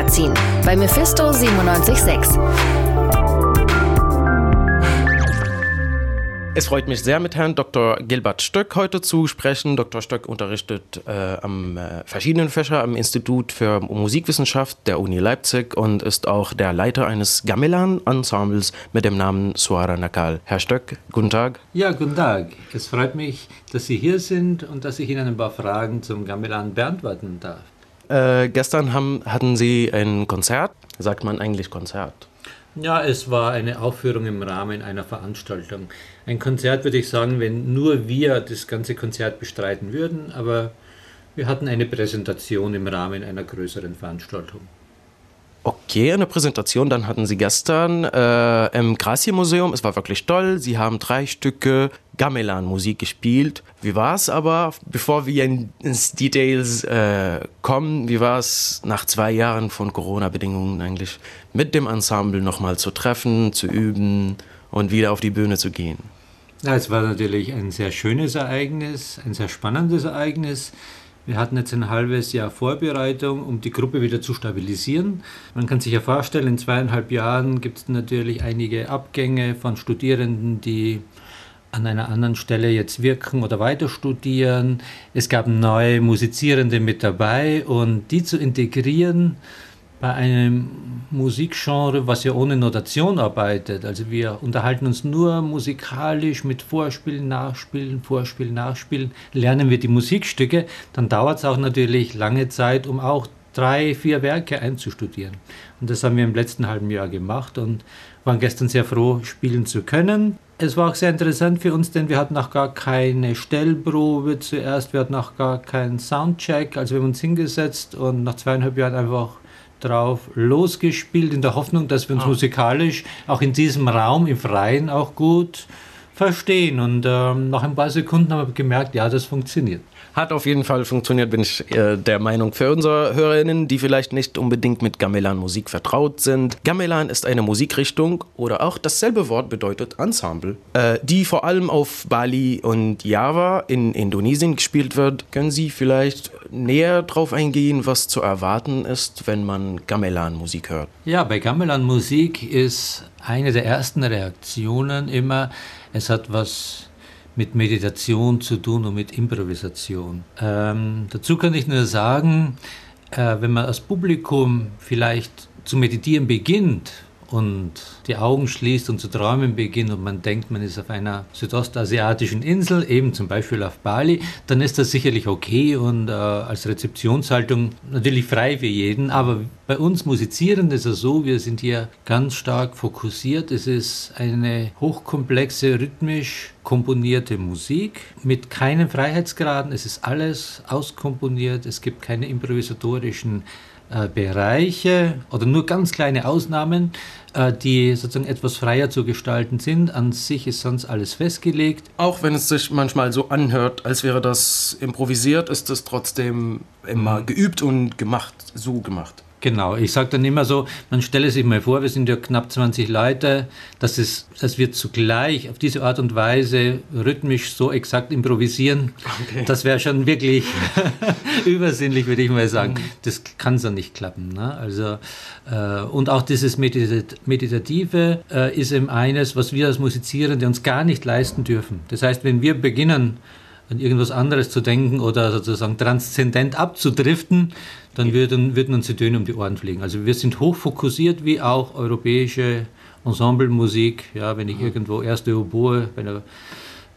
Musikmagazin bei Mephisto 976. Es freut mich sehr, mit Herrn Dr. Gilbert Stöck heute zu sprechen. Dr. Stöck unterrichtet äh, am äh, verschiedenen Fächer am Institut für Musikwissenschaft der Uni Leipzig und ist auch der Leiter eines Gamelan-Ensembles mit dem Namen Suara Nakal. Herr Stöck, guten Tag. Ja, guten Tag. Es freut mich, dass Sie hier sind und dass ich Ihnen ein paar Fragen zum Gamelan beantworten darf. Äh, gestern haben, hatten Sie ein Konzert. Sagt man eigentlich Konzert? Ja, es war eine Aufführung im Rahmen einer Veranstaltung. Ein Konzert würde ich sagen, wenn nur wir das ganze Konzert bestreiten würden, aber wir hatten eine Präsentation im Rahmen einer größeren Veranstaltung. Okay, eine Präsentation, dann hatten Sie gestern äh, im Gracie-Museum. Es war wirklich toll. Sie haben drei Stücke Gamelan-Musik gespielt. Wie war es aber, bevor wir ins Details äh, kommen, wie war es nach zwei Jahren von Corona-Bedingungen eigentlich mit dem Ensemble nochmal zu treffen, zu üben und wieder auf die Bühne zu gehen? Ja, es war natürlich ein sehr schönes Ereignis, ein sehr spannendes Ereignis. Wir hatten jetzt ein halbes Jahr Vorbereitung, um die Gruppe wieder zu stabilisieren. Man kann sich ja vorstellen, in zweieinhalb Jahren gibt es natürlich einige Abgänge von Studierenden, die an einer anderen Stelle jetzt wirken oder weiter studieren. Es gab neue Musizierende mit dabei und die zu integrieren, bei einem Musikgenre, was ja ohne Notation arbeitet. Also wir unterhalten uns nur musikalisch mit Vorspielen, Nachspielen, Vorspielen, Nachspielen, lernen wir die Musikstücke, dann dauert es auch natürlich lange Zeit, um auch drei, vier Werke einzustudieren. Und das haben wir im letzten halben Jahr gemacht und waren gestern sehr froh, spielen zu können. Es war auch sehr interessant für uns, denn wir hatten auch gar keine Stellprobe zuerst, wir hatten auch gar keinen Soundcheck. Also wir haben uns hingesetzt und nach zweieinhalb Jahren einfach drauf losgespielt, in der Hoffnung, dass wir uns ah. musikalisch auch in diesem Raum im Freien auch gut verstehen. Und ähm, nach ein paar Sekunden haben wir gemerkt, ja, das funktioniert. Hat auf jeden Fall funktioniert, bin ich äh, der Meinung. Für unsere Hörerinnen, die vielleicht nicht unbedingt mit Gamelan-Musik vertraut sind. Gamelan ist eine Musikrichtung oder auch dasselbe Wort bedeutet Ensemble, äh, die vor allem auf Bali und Java in Indonesien gespielt wird. Können Sie vielleicht näher darauf eingehen, was zu erwarten ist, wenn man Gamelan-Musik hört? Ja, bei Gamelan-Musik ist eine der ersten Reaktionen immer, es hat was mit Meditation zu tun und mit Improvisation. Ähm, dazu kann ich nur sagen, äh, wenn man als Publikum vielleicht zu meditieren beginnt und die Augen schließt und zu träumen beginnt und man denkt, man ist auf einer südostasiatischen Insel, eben zum Beispiel auf Bali, dann ist das sicherlich okay und äh, als Rezeptionshaltung natürlich frei für jeden. Aber bei uns Musizierenden ist es so, wir sind hier ganz stark fokussiert. Es ist eine hochkomplexe, rhythmisch komponierte Musik mit keinen Freiheitsgraden. Es ist alles auskomponiert. Es gibt keine improvisatorischen äh, Bereiche oder nur ganz kleine Ausnahmen, äh, die sozusagen etwas freier zu gestalten sind. An sich ist sonst alles festgelegt. Auch wenn es sich manchmal so anhört, als wäre das improvisiert, ist es trotzdem immer geübt und gemacht, so gemacht. Genau, ich sage dann immer so, man stelle sich mal vor, wir sind ja knapp 20 Leute, dass, es, dass wir zugleich auf diese Art und Weise rhythmisch so exakt improvisieren, okay. das wäre schon wirklich übersinnlich, würde ich mal sagen. Mhm. Das kann so nicht klappen. Ne? Also, äh, und auch dieses Meditat Meditative äh, ist eben eines, was wir als Musizierende uns gar nicht leisten dürfen. Das heißt, wenn wir beginnen, an irgendwas anderes zu denken oder sozusagen transzendent abzudriften, dann würden, würden uns die Töne um die Ohren fliegen. Also wir sind hochfokussiert, wie auch europäische Ensemblemusik. Ja, wenn ich mhm. irgendwo erste Oboe bei einer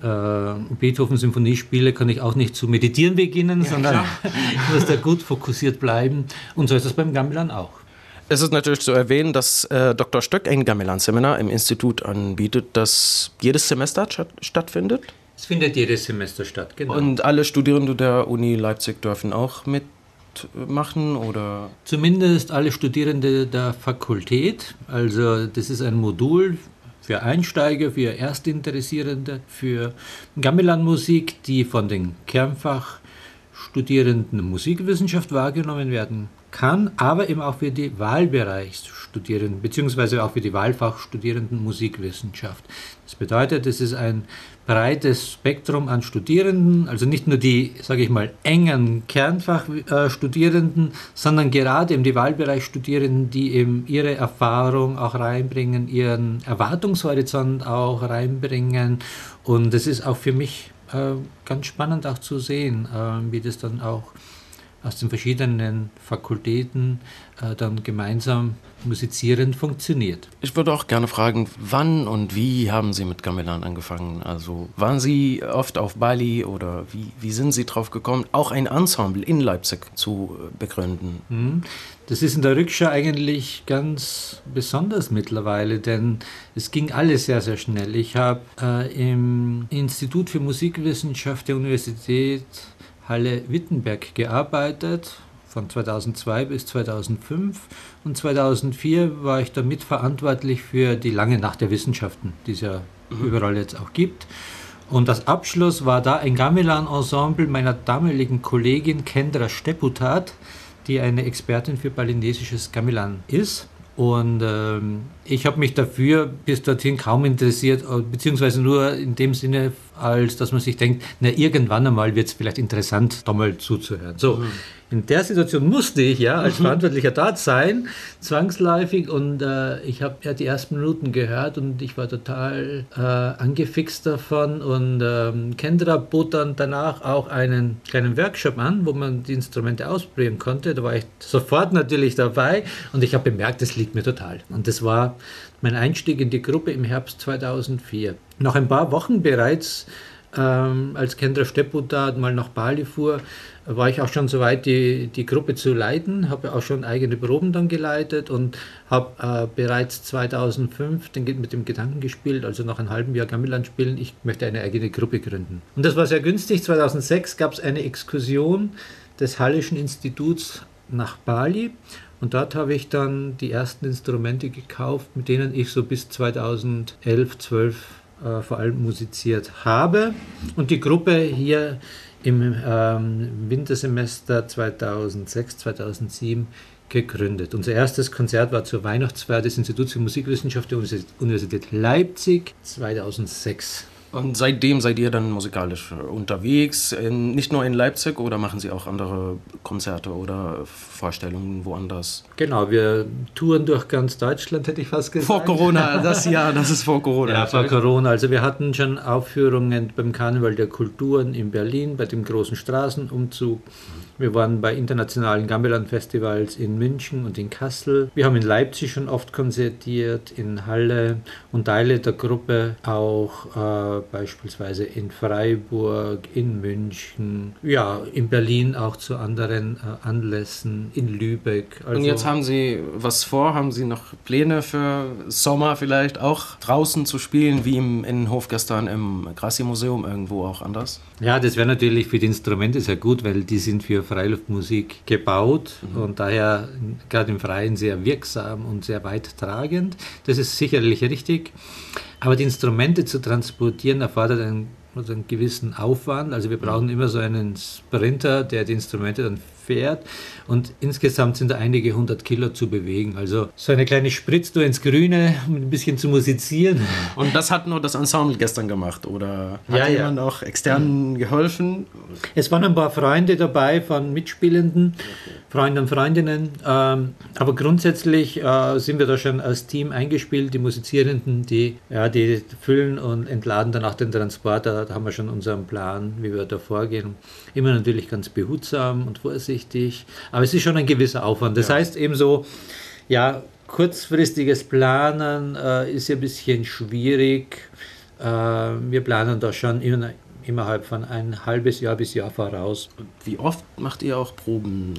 äh, Beethoven-Symphonie spiele, kann ich auch nicht zu meditieren beginnen, ja, sondern ich muss da gut fokussiert bleiben. Und so ist das beim Gamelan auch. Es ist natürlich zu erwähnen, dass äh, Dr. Stöck ein Gamelan-Seminar im Institut anbietet, das jedes Semester stattfindet. Es findet jedes Semester statt, genau. Und alle Studierende der Uni Leipzig dürfen auch mitmachen oder? Zumindest alle Studierende der Fakultät. Also das ist ein Modul für Einsteiger, für Erstinteressierende, für Gamelan-Musik, die von den Kernfachstudierenden Musikwissenschaft wahrgenommen werden kann, aber eben auch für die Wahlbereichsstudierenden, beziehungsweise auch für die Wahlfachstudierenden Musikwissenschaft. Das bedeutet, es ist ein breites Spektrum an Studierenden, also nicht nur die, sage ich mal, engen Kernfachstudierenden, sondern gerade eben die Wahlbereichsstudierenden, die eben ihre Erfahrung auch reinbringen, ihren Erwartungshorizont auch reinbringen. Und es ist auch für mich äh, ganz spannend auch zu sehen, äh, wie das dann auch aus den verschiedenen Fakultäten äh, dann gemeinsam musizierend funktioniert. Ich würde auch gerne fragen, wann und wie haben Sie mit Gamelan angefangen? Also waren Sie oft auf Bali oder wie, wie sind Sie drauf gekommen, auch ein Ensemble in Leipzig zu äh, begründen? Mhm. Das ist in der Rückschau eigentlich ganz besonders mittlerweile, denn es ging alles sehr, sehr schnell. Ich habe äh, im Institut für Musikwissenschaft der Universität Halle Wittenberg gearbeitet, von 2002 bis 2005. Und 2004 war ich damit verantwortlich für die lange Nacht der Wissenschaften, die es ja mhm. überall jetzt auch gibt. Und das Abschluss war da ein Gamelan-Ensemble meiner damaligen Kollegin Kendra Stepputat, die eine Expertin für balinesisches Gamelan ist. Und ähm, ich habe mich dafür bis dorthin kaum interessiert, äh, beziehungsweise nur in dem Sinne, als dass man sich denkt, na irgendwann einmal wird es vielleicht interessant, da mal zuzuhören. So, mhm in der Situation musste ich ja als Verantwortlicher dort sein, zwangsläufig. Und äh, ich habe ja die ersten Minuten gehört und ich war total äh, angefixt davon. Und ähm, Kendra bot dann danach auch einen kleinen Workshop an, wo man die Instrumente ausprobieren konnte. Da war ich sofort natürlich dabei und ich habe bemerkt, das liegt mir total. Und das war mein Einstieg in die Gruppe im Herbst 2004. Nach ein paar Wochen bereits ähm, als Kendra Steppo da mal nach Bali fuhr, war ich auch schon so weit, die, die Gruppe zu leiten, habe auch schon eigene Proben dann geleitet und habe äh, bereits 2005 den, mit dem Gedanken gespielt, also nach einem halben Jahr Gamelan spielen, ich möchte eine eigene Gruppe gründen. Und das war sehr günstig. 2006 gab es eine Exkursion des Hallischen Instituts nach Bali und dort habe ich dann die ersten Instrumente gekauft, mit denen ich so bis 2011, 12 äh, vor allem musiziert habe. Und die Gruppe hier im ähm, Wintersemester 2006, 2007 gegründet. Unser erstes Konzert war zur Weihnachtsfeier des Instituts für Musikwissenschaft der Universität Leipzig 2006. Und seitdem seid ihr dann musikalisch unterwegs, in, nicht nur in Leipzig oder machen Sie auch andere Konzerte oder Vorstellungen woanders? Genau, wir touren durch ganz Deutschland, hätte ich fast gesagt. Vor Corona, das Jahr, das ist vor Corona. Ja, vor Corona. Also wir hatten schon Aufführungen beim Karneval der Kulturen in Berlin, bei dem großen Straßenumzug. Wir waren bei internationalen Gamelan-Festivals in München und in Kassel. Wir haben in Leipzig schon oft konzertiert, in Halle und Teile der Gruppe auch äh, beispielsweise in Freiburg, in München, ja, in Berlin auch zu anderen äh, Anlässen, in Lübeck. Also und jetzt haben Sie was vor? Haben Sie noch Pläne für Sommer vielleicht auch draußen zu spielen, wie im Innenhof gestern im Grassi-Museum, irgendwo auch anders? Ja, das wäre natürlich für die Instrumente sehr gut, weil die sind für Freiluftmusik gebaut mhm. und daher gerade im Freien sehr wirksam und sehr weit tragend. Das ist sicherlich richtig. Aber die Instrumente zu transportieren erfordert einen, also einen gewissen Aufwand. Also wir brauchen mhm. immer so einen Sprinter, der die Instrumente dann fährt. Und insgesamt sind da einige hundert Kilo zu bewegen. Also so eine kleine Spritztour ins Grüne, um ein bisschen zu musizieren. Und das hat nur das Ensemble gestern gemacht? Oder hat ja, jemand ja. auch extern geholfen? Es waren ein paar Freunde dabei von Mitspielenden, okay. Freunde und Freundinnen. Ähm, aber grundsätzlich äh, sind wir da schon als Team eingespielt. Die Musizierenden, die, ja, die füllen und entladen dann auch den Transporter. Da haben wir schon unseren Plan, wie wir da vorgehen. Immer natürlich ganz behutsam und vorsichtig. Aber es ist schon ein gewisser Aufwand. Das ja. heißt eben so, ja, kurzfristiges Planen äh, ist ja ein bisschen schwierig. Äh, wir planen da schon immer innerhalb von ein halbes Jahr bis Jahr voraus. Wie oft macht ihr auch Proben?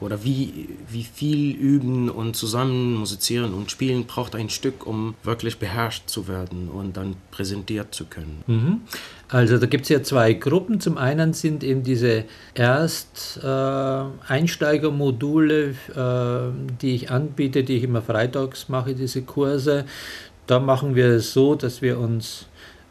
Oder wie, wie viel üben und zusammen musizieren und spielen braucht ein Stück, um wirklich beherrscht zu werden und dann präsentiert zu können? Mhm. Also da gibt es ja zwei Gruppen. Zum einen sind eben diese Erst-Einsteigermodule, äh, die ich anbiete, die ich immer freitags mache, diese Kurse. Da machen wir es so, dass wir uns äh,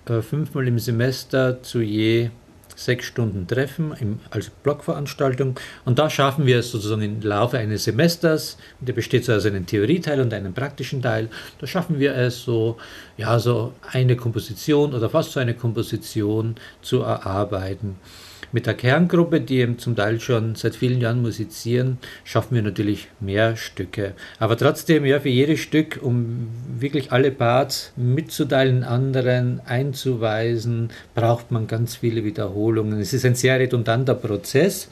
fünfmal im Semester zu je sechs Stunden Treffen im, als Blockveranstaltung. Und da schaffen wir es sozusagen im Laufe eines Semesters, der besteht so aus einem Theorieteil und einem praktischen Teil, da schaffen wir es so, ja, so eine Komposition oder fast so eine Komposition zu erarbeiten. Mit der Kerngruppe, die eben zum Teil schon seit vielen Jahren musizieren, schaffen wir natürlich mehr Stücke. Aber trotzdem, ja, für jedes Stück, um wirklich alle Parts mitzuteilen, anderen einzuweisen, braucht man ganz viele Wiederholungen. Es ist ein sehr redundanter Prozess.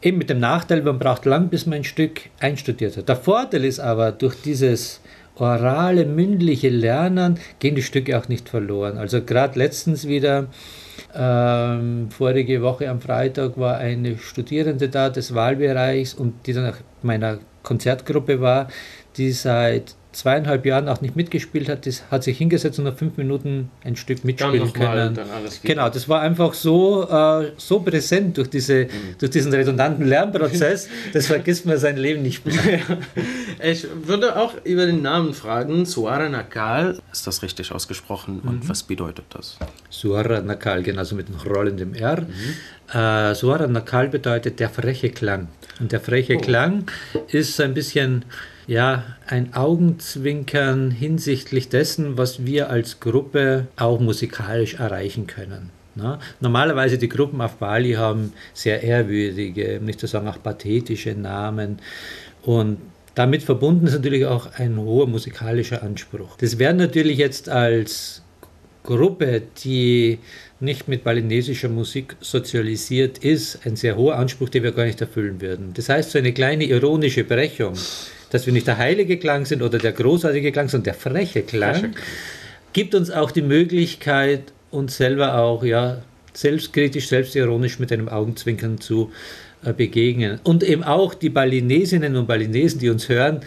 Eben mit dem Nachteil, man braucht lang, bis man ein Stück einstudiert hat. Der Vorteil ist aber, durch dieses orale, mündliche Lernen gehen die Stücke auch nicht verloren. Also gerade letztens wieder ähm, vorige Woche am Freitag war eine Studierende da des Wahlbereichs und die dann nach meiner Konzertgruppe war, die seit zweieinhalb Jahren auch nicht mitgespielt hat, das hat sich hingesetzt und nach fünf Minuten ein Stück mitspielen können. Genau, das war einfach so, äh, so präsent durch, diese, mhm. durch diesen redundanten Lernprozess, das vergisst man sein Leben nicht mehr. ich würde auch über den Namen fragen, Suara Nakal, ist das richtig ausgesprochen und mhm. was bedeutet das? Suara Nakal, genauso mit einem rollenden R. Mhm. Äh, Suara Nakal bedeutet der freche Klang. Und der freche oh. Klang ist ein bisschen ja, ein Augenzwinkern hinsichtlich dessen, was wir als Gruppe auch musikalisch erreichen können. Na, normalerweise die Gruppen auf Bali haben sehr ehrwürdige, nicht zu sagen auch pathetische Namen und damit verbunden ist natürlich auch ein hoher musikalischer Anspruch. Das wäre natürlich jetzt als Gruppe, die nicht mit balinesischer Musik sozialisiert ist, ein sehr hoher Anspruch, den wir gar nicht erfüllen würden. Das heißt, so eine kleine ironische Brechung dass wir nicht der heilige Klang sind oder der großartige Klang, sondern der freche Klang, gibt uns auch die Möglichkeit, uns selber auch ja, selbstkritisch, selbstironisch mit einem Augenzwinkern zu äh, begegnen. Und eben auch die Balinesinnen und Balinesen, die uns hören,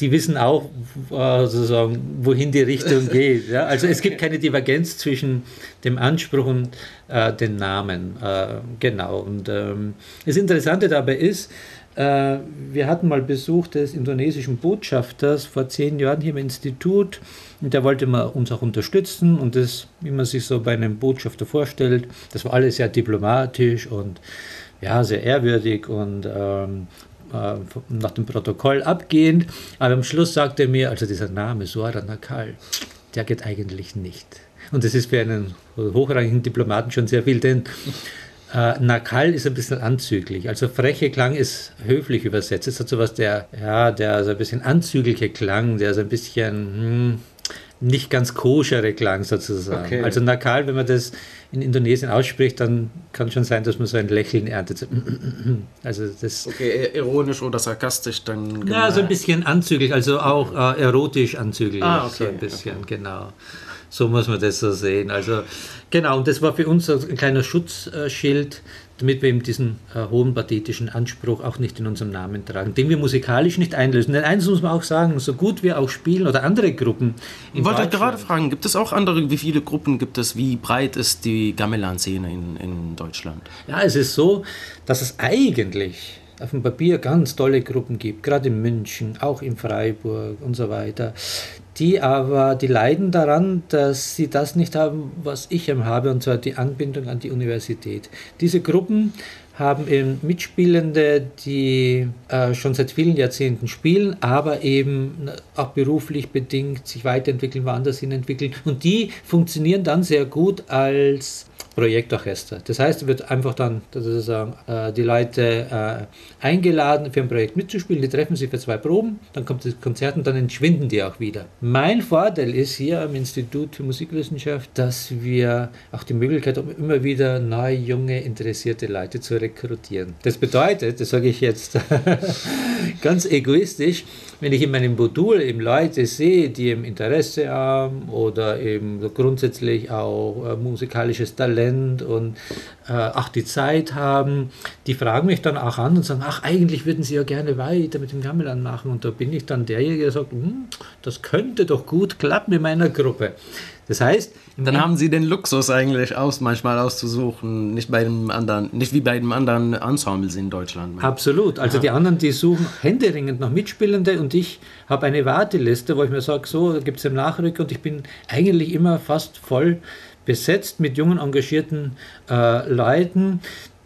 die wissen auch äh, sozusagen, wohin die Richtung geht. Ja? Also es gibt keine Divergenz zwischen dem Anspruch und äh, den Namen. Äh, genau. Und ähm, das Interessante dabei ist, wir hatten mal Besuch des indonesischen Botschafters vor zehn Jahren hier im Institut und der wollte uns auch unterstützen und das, wie man sich so bei einem Botschafter vorstellt, das war alles sehr diplomatisch und ja, sehr ehrwürdig und ähm, äh, nach dem Protokoll abgehend. Aber am Schluss sagte er mir, also dieser Name Suara Nakal, der geht eigentlich nicht. Und das ist für einen hochrangigen Diplomaten schon sehr viel, denn äh, Nakal ist ein bisschen anzüglich. Also freche Klang ist höflich übersetzt. Es hat so was der, ja, der so ein bisschen anzügliche Klang, der so ein bisschen hm, nicht ganz koschere Klang sozusagen. Okay. Also Nakal, wenn man das in Indonesien ausspricht, dann kann schon sein, dass man so ein Lächeln erntet. Also das okay, ironisch oder sarkastisch dann. Ja, so ein bisschen anzüglich, also auch äh, erotisch anzüglich. Ah, okay, so ein bisschen, okay. genau. So muss man das so sehen. Also genau, und das war für uns ein kleiner Schutzschild, damit wir eben diesen äh, hohen pathetischen Anspruch auch nicht in unserem Namen tragen, den wir musikalisch nicht einlösen. Denn eins muss man auch sagen, so gut wir auch spielen oder andere Gruppen. Ich wollte gerade fragen, gibt es auch andere, wie viele Gruppen gibt es, wie breit ist die Gamelan-Szene in, in Deutschland? Ja, es ist so, dass es eigentlich auf dem Papier ganz tolle Gruppen gibt, gerade in München, auch in Freiburg und so weiter, die aber, die leiden daran, dass sie das nicht haben, was ich habe, und zwar die Anbindung an die Universität. Diese Gruppen haben eben Mitspielende, die äh, schon seit vielen Jahrzehnten spielen, aber eben auch beruflich bedingt sich weiterentwickeln, woanders hin entwickeln. Und die funktionieren dann sehr gut als Projektorchester. Das heißt, wird einfach dann sozusagen äh, die Leute äh, eingeladen, für ein Projekt mitzuspielen. Die treffen sich für zwei Proben, dann kommt das Konzert und dann entschwinden die auch wieder. Mein Vorteil ist hier am Institut für Musikwissenschaft, dass wir auch die Möglichkeit haben, immer wieder neue, junge, interessierte Leute zu rekrutieren. Das bedeutet, das sage ich jetzt ganz egoistisch, wenn ich in meinem Modul eben Leute sehe, die eben Interesse haben oder eben grundsätzlich auch äh, musikalisches Talent und äh, auch die Zeit haben, die fragen mich dann auch an und sagen, ach, eigentlich würden sie ja gerne weiter mit dem Gamelan machen. Und da bin ich dann derjenige, der sagt, hm, das könnte doch gut klappen in meiner Gruppe. Das heißt, dann haben sie den Luxus eigentlich aus, manchmal auszusuchen, nicht bei dem anderen, nicht wie bei dem anderen Ensembles in Deutschland. Absolut. Also ja. die anderen, die suchen händeringend nach Mitspielende und ich habe eine Warteliste, wo ich mir sage, so, da gibt es einen Nachrücker und ich bin eigentlich immer fast voll besetzt mit jungen, engagierten äh, Leuten,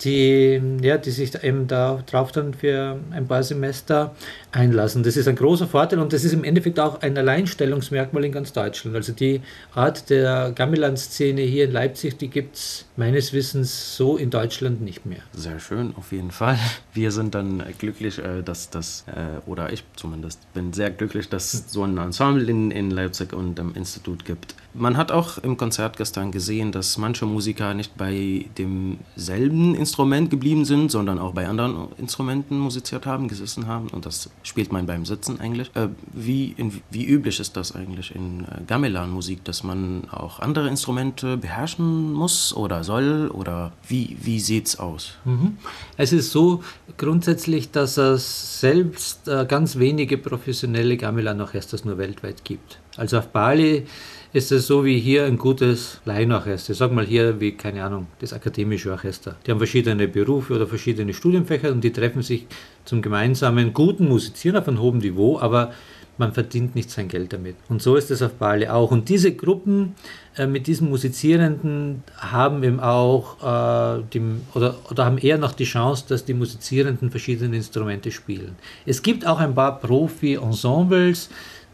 die, ja, die sich eben darauf dann für ein paar Semester einlassen. Das ist ein großer Vorteil und das ist im Endeffekt auch ein Alleinstellungsmerkmal in ganz Deutschland. Also die Art der Gamelan-Szene hier in Leipzig, die gibt es meines Wissens so in Deutschland nicht mehr. Sehr schön, auf jeden Fall. Wir sind dann glücklich, äh, dass das, äh, oder ich zumindest bin sehr glücklich, dass es so ein Ensemble in, in Leipzig und im Institut gibt. Man hat auch im Konzert gestern gesehen, dass manche Musiker nicht bei demselben Instrument geblieben sind, sondern auch bei anderen Instrumenten musiziert haben, gesessen haben und das spielt man beim Sitzen eigentlich. Äh, wie, in, wie üblich ist das eigentlich in äh, Gamelan-Musik, dass man auch andere Instrumente beherrschen muss oder soll? Oder wie, wie es aus? Mhm. Es ist so grundsätzlich, dass es selbst äh, ganz wenige professionelle Gamelan-Orchesters nur weltweit gibt. Also auf Bali ist es so wie hier ein gutes Laienorchester. Sag mal hier wie, keine Ahnung, das akademische Orchester. Die haben verschiedene Berufe oder verschiedene Studienfächer und die treffen sich zum gemeinsamen guten Musizieren auf einem hohen Niveau, aber man verdient nicht sein Geld damit. Und so ist es auf Bali auch. Und diese Gruppen äh, mit diesen Musizierenden haben eben auch äh, die, oder, oder haben eher noch die Chance, dass die Musizierenden verschiedene Instrumente spielen. Es gibt auch ein paar Profi-Ensembles,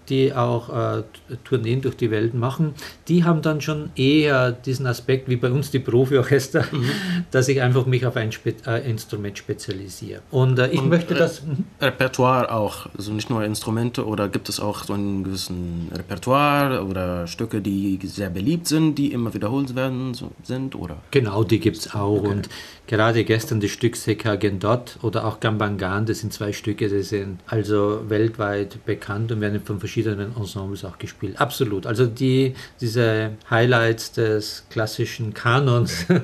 die auch äh, Tourneen durch die Welt machen, die haben dann schon eher diesen Aspekt wie bei uns die Profi-Orchester, mhm. dass ich einfach mich auf ein Spe äh, Instrument spezialisiere. Und äh, ich Und möchte das. Mhm. Repertoire auch, also nicht nur Instrumente oder gibt es auch so einen gewissen Repertoire oder Stücke, die sehr beliebt sind, die immer wiederholt werden so, sind? Oder? Genau, die gibt es auch. Okay. Und gerade gestern das Stück Seka Gendot oder auch Gambangan, das sind zwei Stücke, die sind also weltweit bekannt und werden von verschiedenen Ensembles auch gespielt. Absolut. Also die, diese Highlights des klassischen Kanons mhm.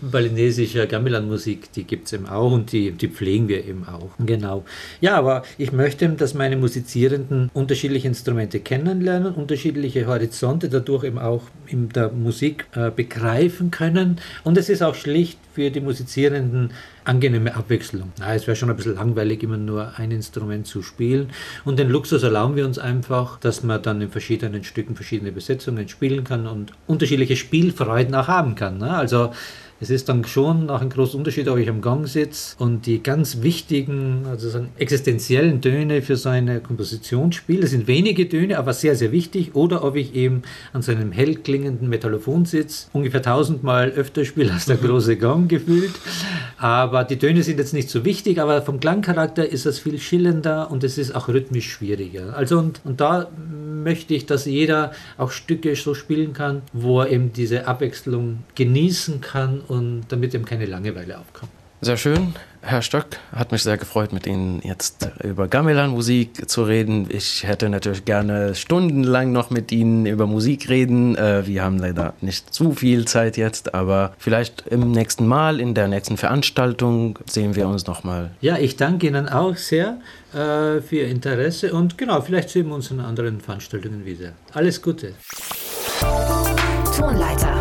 balinesischer Gamelan-Musik, die gibt es eben auch und die, die pflegen wir eben auch. Genau. Ja, aber ich möchte, dass meine Musizierenden unterschiedliche Instrumente kennenlernen, unterschiedliche Horizonte dadurch eben auch in der Musik äh, begreifen können. Und es ist auch schlicht für die Musizierenden angenehme Abwechslung. Na, es wäre schon ein bisschen langweilig, immer nur ein Instrument zu spielen. Und den Luxus erlauben wir uns einfach, dass man dann in verschiedenen Stücken verschiedene Besetzungen spielen kann und unterschiedliche Spielfreuden auch haben kann. Ne? Also es ist dann schon auch ein großer Unterschied, ob ich am Gang sitze und die ganz wichtigen, also so existenziellen Töne für so eine Komposition spiele. Das sind wenige Töne, aber sehr, sehr wichtig. Oder ob ich eben an so einem hell klingenden Metallophon sitze, ungefähr tausendmal öfter spiele als der mhm. große Gang gefühlt. Aber die Töne sind jetzt nicht so wichtig, aber vom Klangcharakter ist das viel schillender und es ist auch rhythmisch schwieriger. Also und, und da möchte ich, dass jeder auch Stücke so spielen kann, wo er eben diese Abwechslung genießen kann und damit eben keine Langeweile aufkommt. Sehr schön. Herr Stock, hat mich sehr gefreut, mit Ihnen jetzt über Gamelan-Musik zu reden. Ich hätte natürlich gerne stundenlang noch mit Ihnen über Musik reden. Äh, wir haben leider nicht zu viel Zeit jetzt, aber vielleicht im nächsten Mal, in der nächsten Veranstaltung, sehen wir uns nochmal. Ja, ich danke Ihnen auch sehr äh, für Ihr Interesse und genau, vielleicht sehen wir uns in anderen Veranstaltungen wieder. Alles Gute. Tonleiter.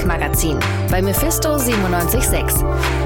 Musikmagazin bei Mephisto 976.